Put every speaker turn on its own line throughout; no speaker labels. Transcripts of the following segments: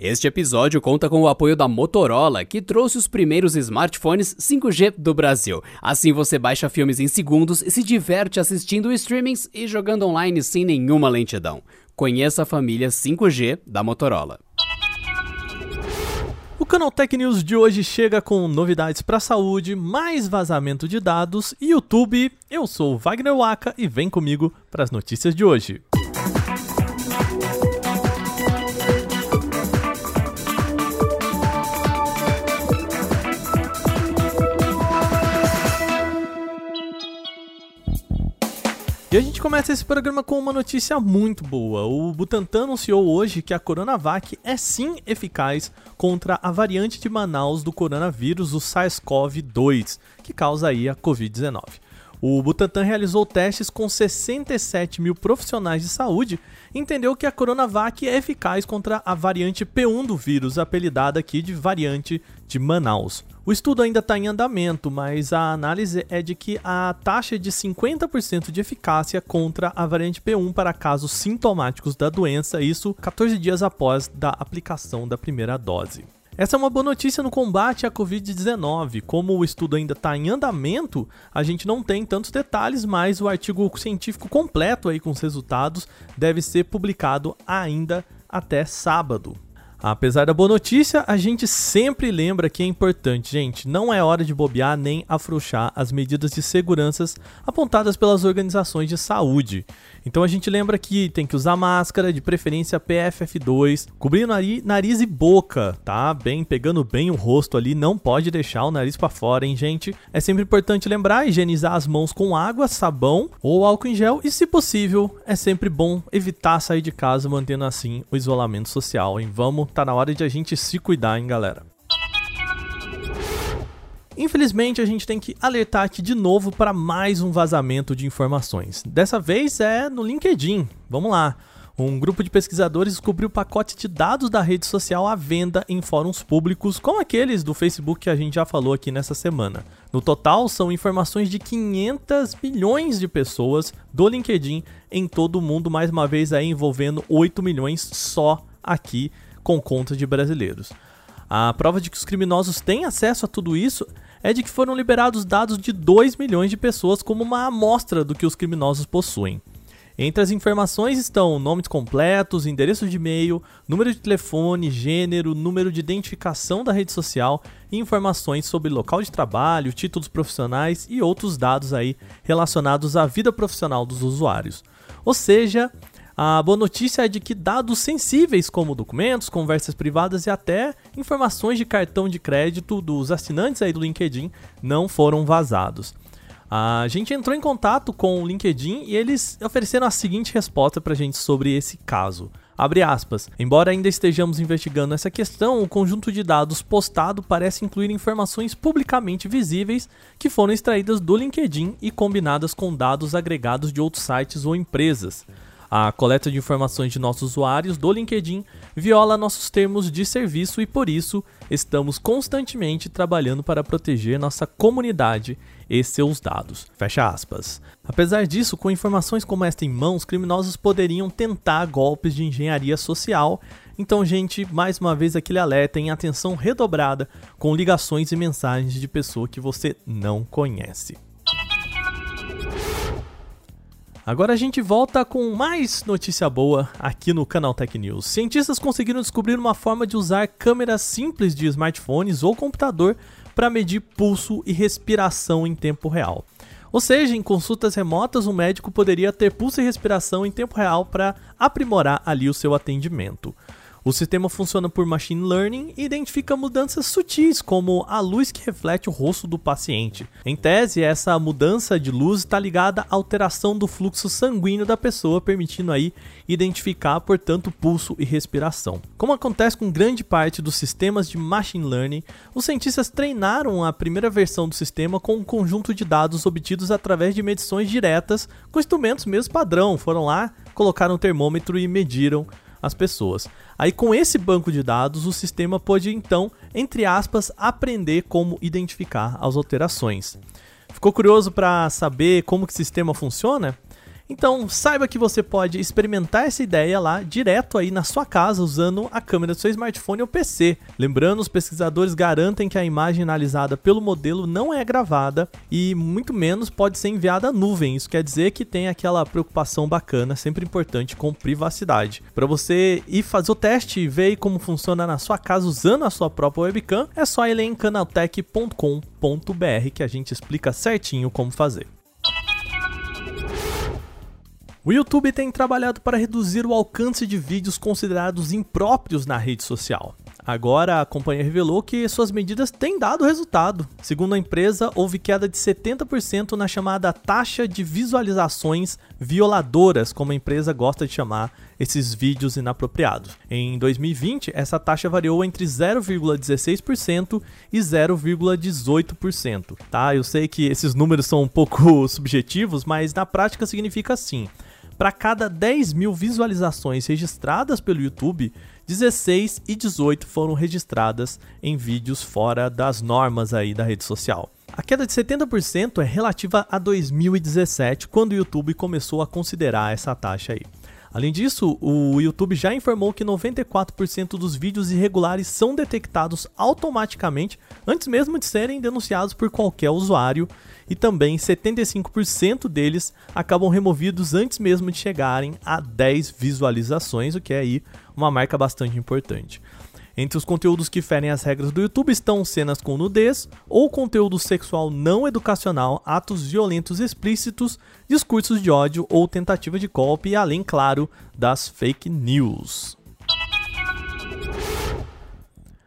Este episódio conta com o apoio da Motorola, que trouxe os primeiros smartphones 5G do Brasil. Assim você baixa filmes em segundos e se diverte assistindo streamings e jogando online sem nenhuma lentidão. Conheça a família 5G da Motorola.
O Canal Tech News de hoje chega com novidades para a saúde, mais vazamento de dados e YouTube. Eu sou Wagner Waka e vem comigo para as notícias de hoje. E a gente começa esse programa com uma notícia muito boa. O Butantan anunciou hoje que a Coronavac é sim eficaz contra a variante de Manaus do coronavírus, o SARS-CoV-2, que causa aí a Covid-19. O Butantan realizou testes com 67 mil profissionais de saúde e entendeu que a Coronavac é eficaz contra a variante P1 do vírus, apelidada aqui de variante de Manaus. O estudo ainda está em andamento, mas a análise é de que a taxa é de 50% de eficácia contra a variante P1 para casos sintomáticos da doença, isso 14 dias após da aplicação da primeira dose. Essa é uma boa notícia no combate à Covid-19. Como o estudo ainda está em andamento, a gente não tem tantos detalhes, mas o artigo científico completo aí com os resultados deve ser publicado ainda até sábado. Apesar da boa notícia, a gente sempre lembra que é importante, gente, não é hora de bobear nem afrouxar as medidas de segurança apontadas pelas organizações de saúde. Então a gente lembra que tem que usar máscara, de preferência PFF2, cobrir nariz, nariz e boca, tá? Bem, pegando bem o rosto ali, não pode deixar o nariz para fora, hein, gente? É sempre importante lembrar higienizar as mãos com água, sabão ou álcool em gel e, se possível, é sempre bom evitar sair de casa mantendo assim o isolamento social, hein? Vamos tá na hora de a gente se cuidar, hein, galera? Infelizmente, a gente tem que alertar aqui de novo para mais um vazamento de informações. Dessa vez é no LinkedIn. Vamos lá. Um grupo de pesquisadores descobriu pacote de dados da rede social à venda em fóruns públicos, como aqueles do Facebook que a gente já falou aqui nessa semana. No total, são informações de 500 milhões de pessoas do LinkedIn em todo o mundo, mais uma vez aí envolvendo 8 milhões só aqui com contas de brasileiros. A prova de que os criminosos têm acesso a tudo isso é de que foram liberados dados de 2 milhões de pessoas como uma amostra do que os criminosos possuem. Entre as informações estão nomes completos, endereço de e-mail, número de telefone, gênero, número de identificação da rede social informações sobre local de trabalho, títulos profissionais e outros dados aí relacionados à vida profissional dos usuários. Ou seja, a boa notícia é de que dados sensíveis como documentos, conversas privadas e até informações de cartão de crédito dos assinantes aí do LinkedIn não foram vazados. A gente entrou em contato com o LinkedIn e eles ofereceram a seguinte resposta para a gente sobre esse caso. Abre aspas. Embora ainda estejamos investigando essa questão, o conjunto de dados postado parece incluir informações publicamente visíveis que foram extraídas do LinkedIn e combinadas com dados agregados de outros sites ou empresas. A coleta de informações de nossos usuários do LinkedIn viola nossos termos de serviço e por isso estamos constantemente trabalhando para proteger nossa comunidade e seus dados. Fecha aspas. Apesar disso, com informações como esta em mãos, criminosos poderiam tentar golpes de engenharia social. Então, gente, mais uma vez aquele alerta em atenção redobrada com ligações e mensagens de pessoa que você não conhece. Agora a gente volta com mais notícia boa aqui no canal Tech News. Cientistas conseguiram descobrir uma forma de usar câmeras simples de smartphones ou computador para medir pulso e respiração em tempo real. Ou seja, em consultas remotas, um médico poderia ter pulso e respiração em tempo real para aprimorar ali o seu atendimento. O sistema funciona por machine learning e identifica mudanças sutis, como a luz que reflete o rosto do paciente. Em tese, essa mudança de luz está ligada à alteração do fluxo sanguíneo da pessoa, permitindo aí identificar, portanto, pulso e respiração. Como acontece com grande parte dos sistemas de machine learning, os cientistas treinaram a primeira versão do sistema com um conjunto de dados obtidos através de medições diretas com instrumentos mesmo padrão. Foram lá, colocaram o termômetro e mediram as pessoas. Aí com esse banco de dados, o sistema pode então, entre aspas, aprender como identificar as alterações. Ficou curioso para saber como que o sistema funciona? Então, saiba que você pode experimentar essa ideia lá direto aí na sua casa usando a câmera do seu smartphone ou PC. Lembrando, os pesquisadores garantem que a imagem analisada pelo modelo não é gravada e muito menos pode ser enviada à nuvem. Isso quer dizer que tem aquela preocupação bacana, sempre importante com privacidade. Para você ir fazer o teste e ver como funciona na sua casa usando a sua própria webcam, é só ir em canaltech.com.br que a gente explica certinho como fazer. O YouTube tem trabalhado para reduzir o alcance de vídeos considerados impróprios na rede social. Agora, a companhia revelou que suas medidas têm dado resultado. Segundo a empresa, houve queda de 70% na chamada taxa de visualizações violadoras, como a empresa gosta de chamar esses vídeos inapropriados. Em 2020, essa taxa variou entre 0,16% e 0,18%. Tá? Eu sei que esses números são um pouco subjetivos, mas na prática significa assim. Para cada 10 mil visualizações registradas pelo YouTube, 16 e 18 foram registradas em vídeos fora das normas aí da rede social. A queda de 70% é relativa a 2017, quando o YouTube começou a considerar essa taxa aí. Além disso, o YouTube já informou que 94% dos vídeos irregulares são detectados automaticamente antes mesmo de serem denunciados por qualquer usuário, e também 75% deles acabam removidos antes mesmo de chegarem a 10 visualizações, o que é aí uma marca bastante importante. Entre os conteúdos que ferem as regras do YouTube estão cenas com nudez ou conteúdo sexual não educacional, atos violentos explícitos, discursos de ódio ou tentativa de golpe, além, claro, das fake news.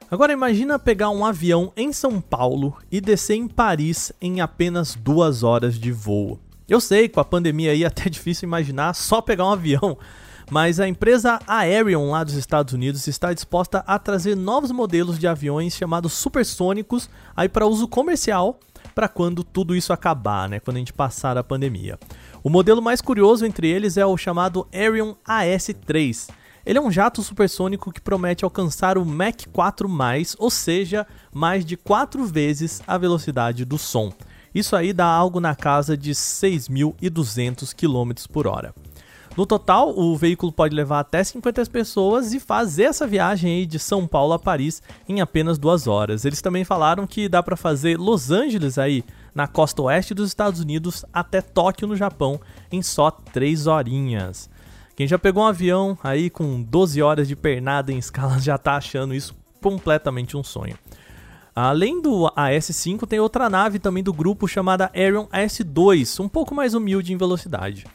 Agora imagina pegar um avião em São Paulo e descer em Paris em apenas duas horas de voo. Eu sei, com a pandemia aí é até difícil imaginar só pegar um avião, mas a empresa Aerion lá dos Estados Unidos está disposta a trazer novos modelos de aviões chamados supersônicos aí para uso comercial para quando tudo isso acabar, né, quando a gente passar a pandemia. O modelo mais curioso entre eles é o chamado Aerion AS3. Ele é um jato supersônico que promete alcançar o Mach 4+, ou seja, mais de 4 vezes a velocidade do som. Isso aí dá algo na casa de 6.200 km por hora. No total, o veículo pode levar até 50 pessoas e fazer essa viagem aí de São Paulo a Paris em apenas duas horas. Eles também falaram que dá para fazer Los Angeles aí na costa oeste dos Estados Unidos até Tóquio no Japão em só 3 horinhas. Quem já pegou um avião aí com 12 horas de pernada em escala já tá achando isso completamente um sonho. Além do AS-5, tem outra nave também do grupo chamada Arion S-2, um pouco mais humilde em velocidade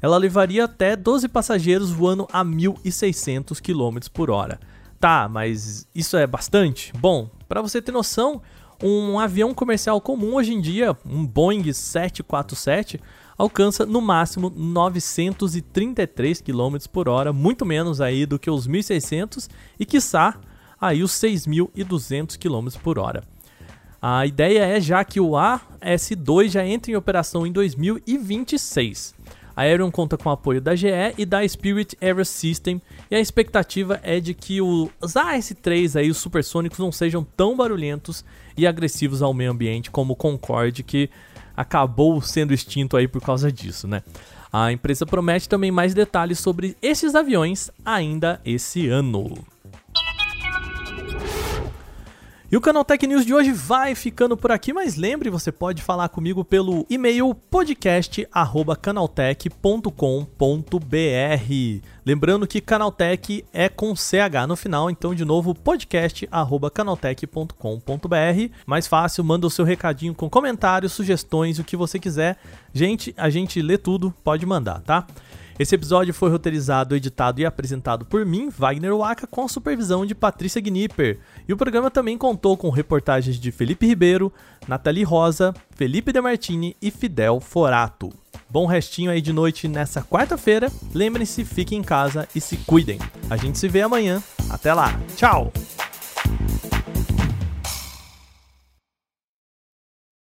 ela levaria até 12 passageiros voando a 1.600 km por hora. Tá, mas isso é bastante? Bom, para você ter noção, um avião comercial comum hoje em dia, um Boeing 747, alcança no máximo 933 km por hora, muito menos aí do que os 1.600 e quiçá aí os 6.200 km por hora. A ideia é já que o AS2 já entra em operação em 2026. A Aerion conta com o apoio da GE e da Spirit Aerosystem e a expectativa é de que os AS3 aí, os supersônicos, não sejam tão barulhentos e agressivos ao meio ambiente como o Concorde, que acabou sendo extinto aí por causa disso, né? A empresa promete também mais detalhes sobre esses aviões ainda esse ano. E o Canaltech News de hoje vai ficando por aqui, mas lembre, você pode falar comigo pelo e-mail podcast@canaltech.com.br. Lembrando que Canaltech é com CH no final, então de novo podcast@canaltech.com.br. Mais fácil, manda o seu recadinho com comentários, sugestões, o que você quiser. Gente, a gente lê tudo, pode mandar, tá? Esse episódio foi roteirizado, editado e apresentado por mim, Wagner Waka, com a supervisão de Patrícia Gnipper. E o programa também contou com reportagens de Felipe Ribeiro, Nathalie Rosa, Felipe Demartini e Fidel Forato. Bom restinho aí de noite nessa quarta-feira. Lembrem-se, fiquem em casa e se cuidem. A gente se vê amanhã. Até lá. Tchau!